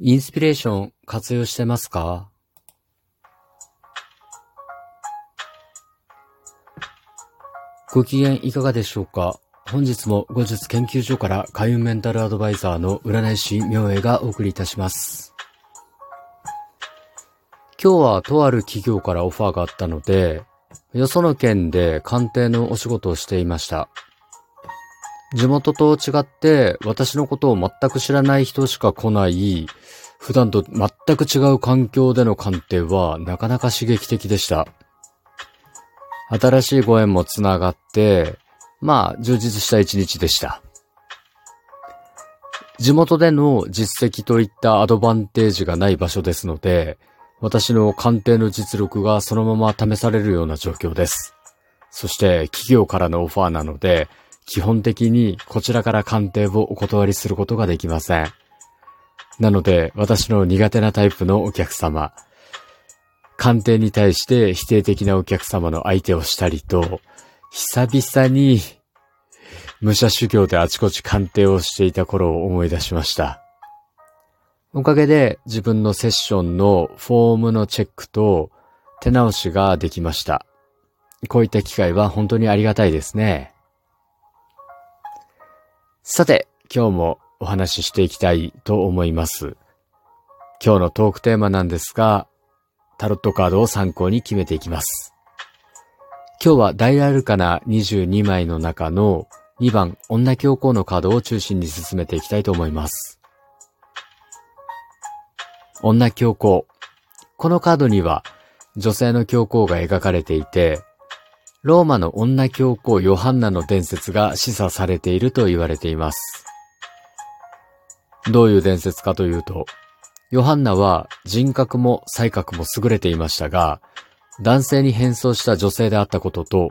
インスピレーション活用してますか？ご機嫌いかがでしょうか？本日も後日研究所から開運メンタルアドバイザーの占い師明恵がお送りいたします。今日はとある企業からオファーがあったので、よその県で鑑定のお仕事をしていました。地元と違って私のことを全く知らない人しか来ない、普段と全く違う環境での鑑定はなかなか刺激的でした。新しいご縁もつながって、まあ、充実した一日でした。地元での実績といったアドバンテージがない場所ですので、私の鑑定の実力がそのまま試されるような状況です。そして企業からのオファーなので、基本的にこちらから鑑定をお断りすることができません。なので、私の苦手なタイプのお客様、鑑定に対して否定的なお客様の相手をしたりと、久々に武者修行であちこち鑑定をしていた頃を思い出しました。おかげで自分のセッションのフォームのチェックと手直しができました。こういった機会は本当にありがたいですね。さて、今日もお話ししていきたいと思います。今日のトークテーマなんですが、タロットカードを参考に決めていきます。今日は大アルカナ22枚の中の2番女教皇のカードを中心に進めていきたいと思います。女教皇。このカードには女性の教皇が描かれていて、ローマの女教皇ヨハンナの伝説が示唆されていると言われています。どういう伝説かというと、ヨハンナは人格も才覚も優れていましたが、男性に変装した女性であったことと、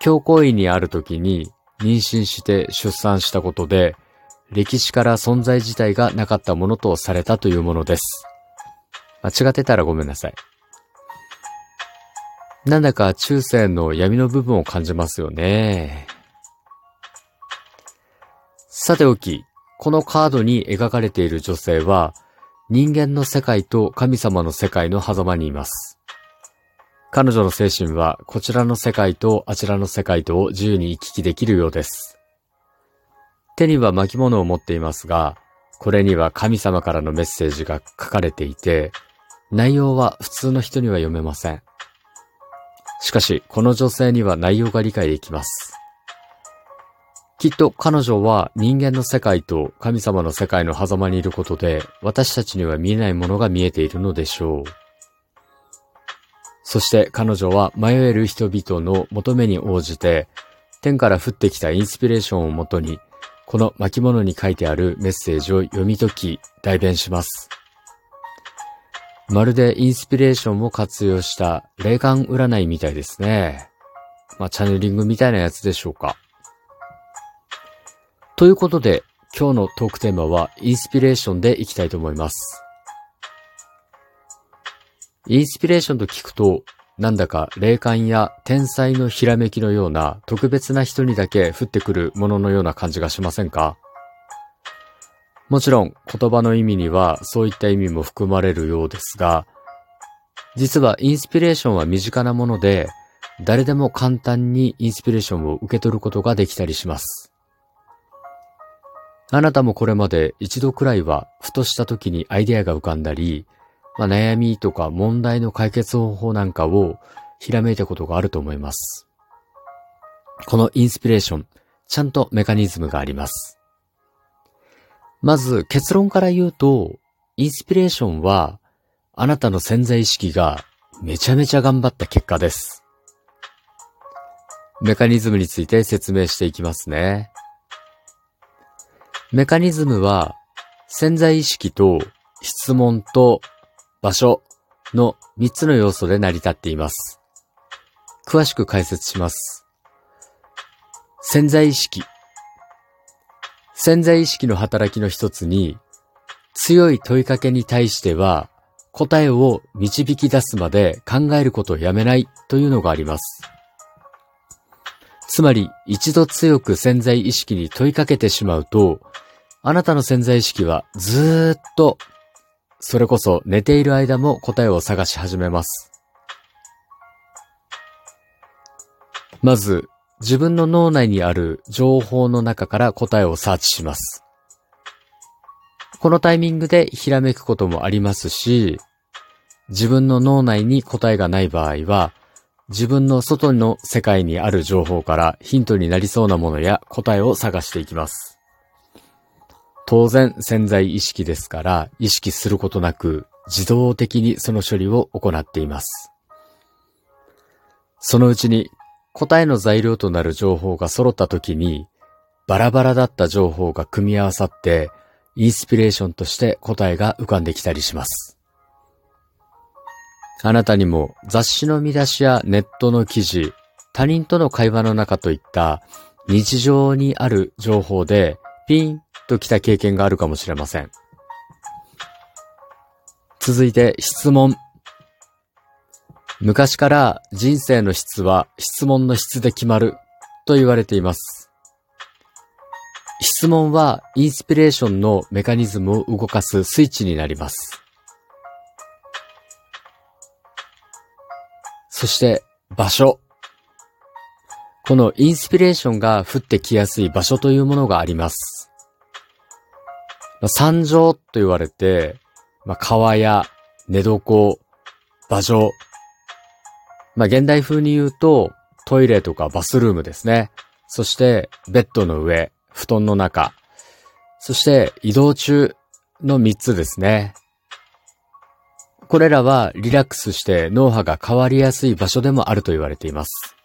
教皇院にある時に妊娠して出産したことで、歴史から存在自体がなかったものとされたというものです。間違ってたらごめんなさい。なんだか中世の闇の部分を感じますよね。さておき、このカードに描かれている女性は、人間の世界と神様の世界の狭間にいます。彼女の精神はこちらの世界とあちらの世界とを自由に行き来できるようです。手には巻物を持っていますが、これには神様からのメッセージが書かれていて、内容は普通の人には読めません。しかし、この女性には内容が理解できます。きっと彼女は人間の世界と神様の世界の狭間にいることで、私たちには見えないものが見えているのでしょう。そして彼女は迷える人々の求めに応じて、天から降ってきたインスピレーションをもとに、この巻物に書いてあるメッセージを読み解き、代弁します。まるでインスピレーションを活用した霊感占いみたいですね。まあ、チャネリングみたいなやつでしょうか。ということで、今日のトークテーマはインスピレーションでいきたいと思います。インスピレーションと聞くと、なんだか霊感や天才のひらめきのような特別な人にだけ降ってくるもののような感じがしませんか？もちろん言葉の意味にはそういった意味も含まれるようですが、実はインスピレーションは身近なもので、誰でも簡単にインスピレーションを受け取ることができたりします。あなたもこれまで一度くらいはふとした時にアイデアが浮かんだり、まあ、悩みとか問題の解決方法なんかをひらめいたことがあると思います。このインスピレーション、ちゃんとメカニズムがあります。まず結論から言うと、インスピレーションはあなたの潜在意識がめちゃめちゃ頑張った結果です。メカニズムについて説明していきますね。メカニズムは潜在意識と質問と場所の3つの要素で成り立っています。詳しく解説します。潜在意識。潜在意識の働きの一つに、強い問いかけに対しては、答えを導き出すまで考えることをやめないというのがあります。つまり、一度強く潜在意識に問いかけてしまうと、あなたの潜在意識はずーっと、それこそ寝ている間も答えを探し始めます。まず、自分の脳内にある情報の中から答えをサーチします。このタイミングでひらめくこともありますし、自分の脳内に答えがない場合は、自分の外の世界にある情報からヒントになりそうなものや答えを探していきます。当然潜在意識ですから意識することなく自動的にその処理を行っています。そのうちに答えの材料となる情報が揃った時にバラバラだった情報が組み合わさってインスピレーションとして答えが浮かんできたりします。あなたにも雑誌の見出しやネットの記事、他人との会話の中といった日常にある情報でピンと来た経験があるかもしれません。続いて質問。昔から人生の質は質問の質で決まると言われています。質問はインスピレーションのメカニズムを動かすスイッチになります。そして場所。このインスピレーションが降ってきやすい場所というものがあります。山上と言われて、まあ、川や寝床、場所。まあ、現代風に言うと、トイレとかバスルームですね。そして、ベッドの上、布団の中。そして、移動中の3つですね。これらはリラックスして脳波が変わりやすい場所でもあると言われています。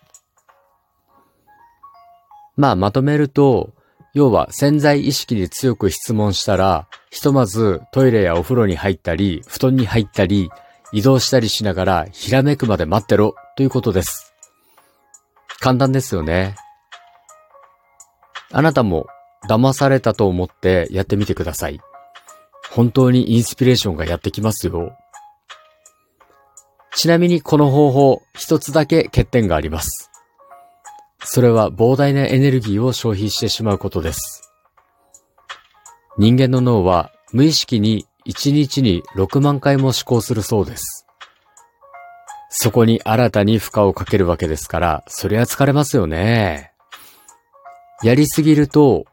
まあまとめると、要は潜在意識に強く質問したら、ひとまずトイレやお風呂に入ったり、布団に入ったり、移動したりしながらひらめくまで待ってろということです。簡単ですよね。あなたも騙されたと思ってやってみてください。本当にインスピレーションがやってきますよ。ちなみにこの方法、一つだけ欠点があります。それは膨大なエネルギーを消費してしまうことです。人間の脳は無意識に1日に6万回も思考するそうです。そこに新たに負荷をかけるわけですから、そりゃ疲れますよね。やりすぎると、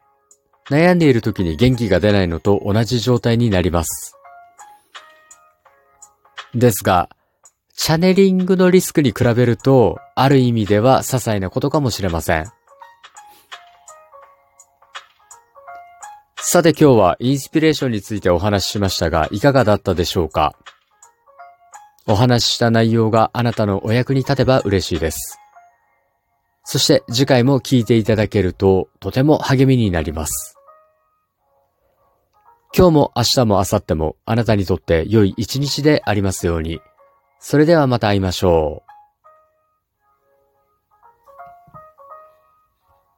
悩んでいる時に元気が出ないのと同じ状態になります。ですが、チャネリングのリスクに比べると、ある意味では些細なことかもしれません。さて今日はインスピレーションについてお話ししましたが、いかがだったでしょうか？お話しした内容があなたのお役に立てば嬉しいです。そして次回も聞いていただけるととても励みになります。今日も明日も明後日もあなたにとって良い一日でありますように。それではまた会いましょう。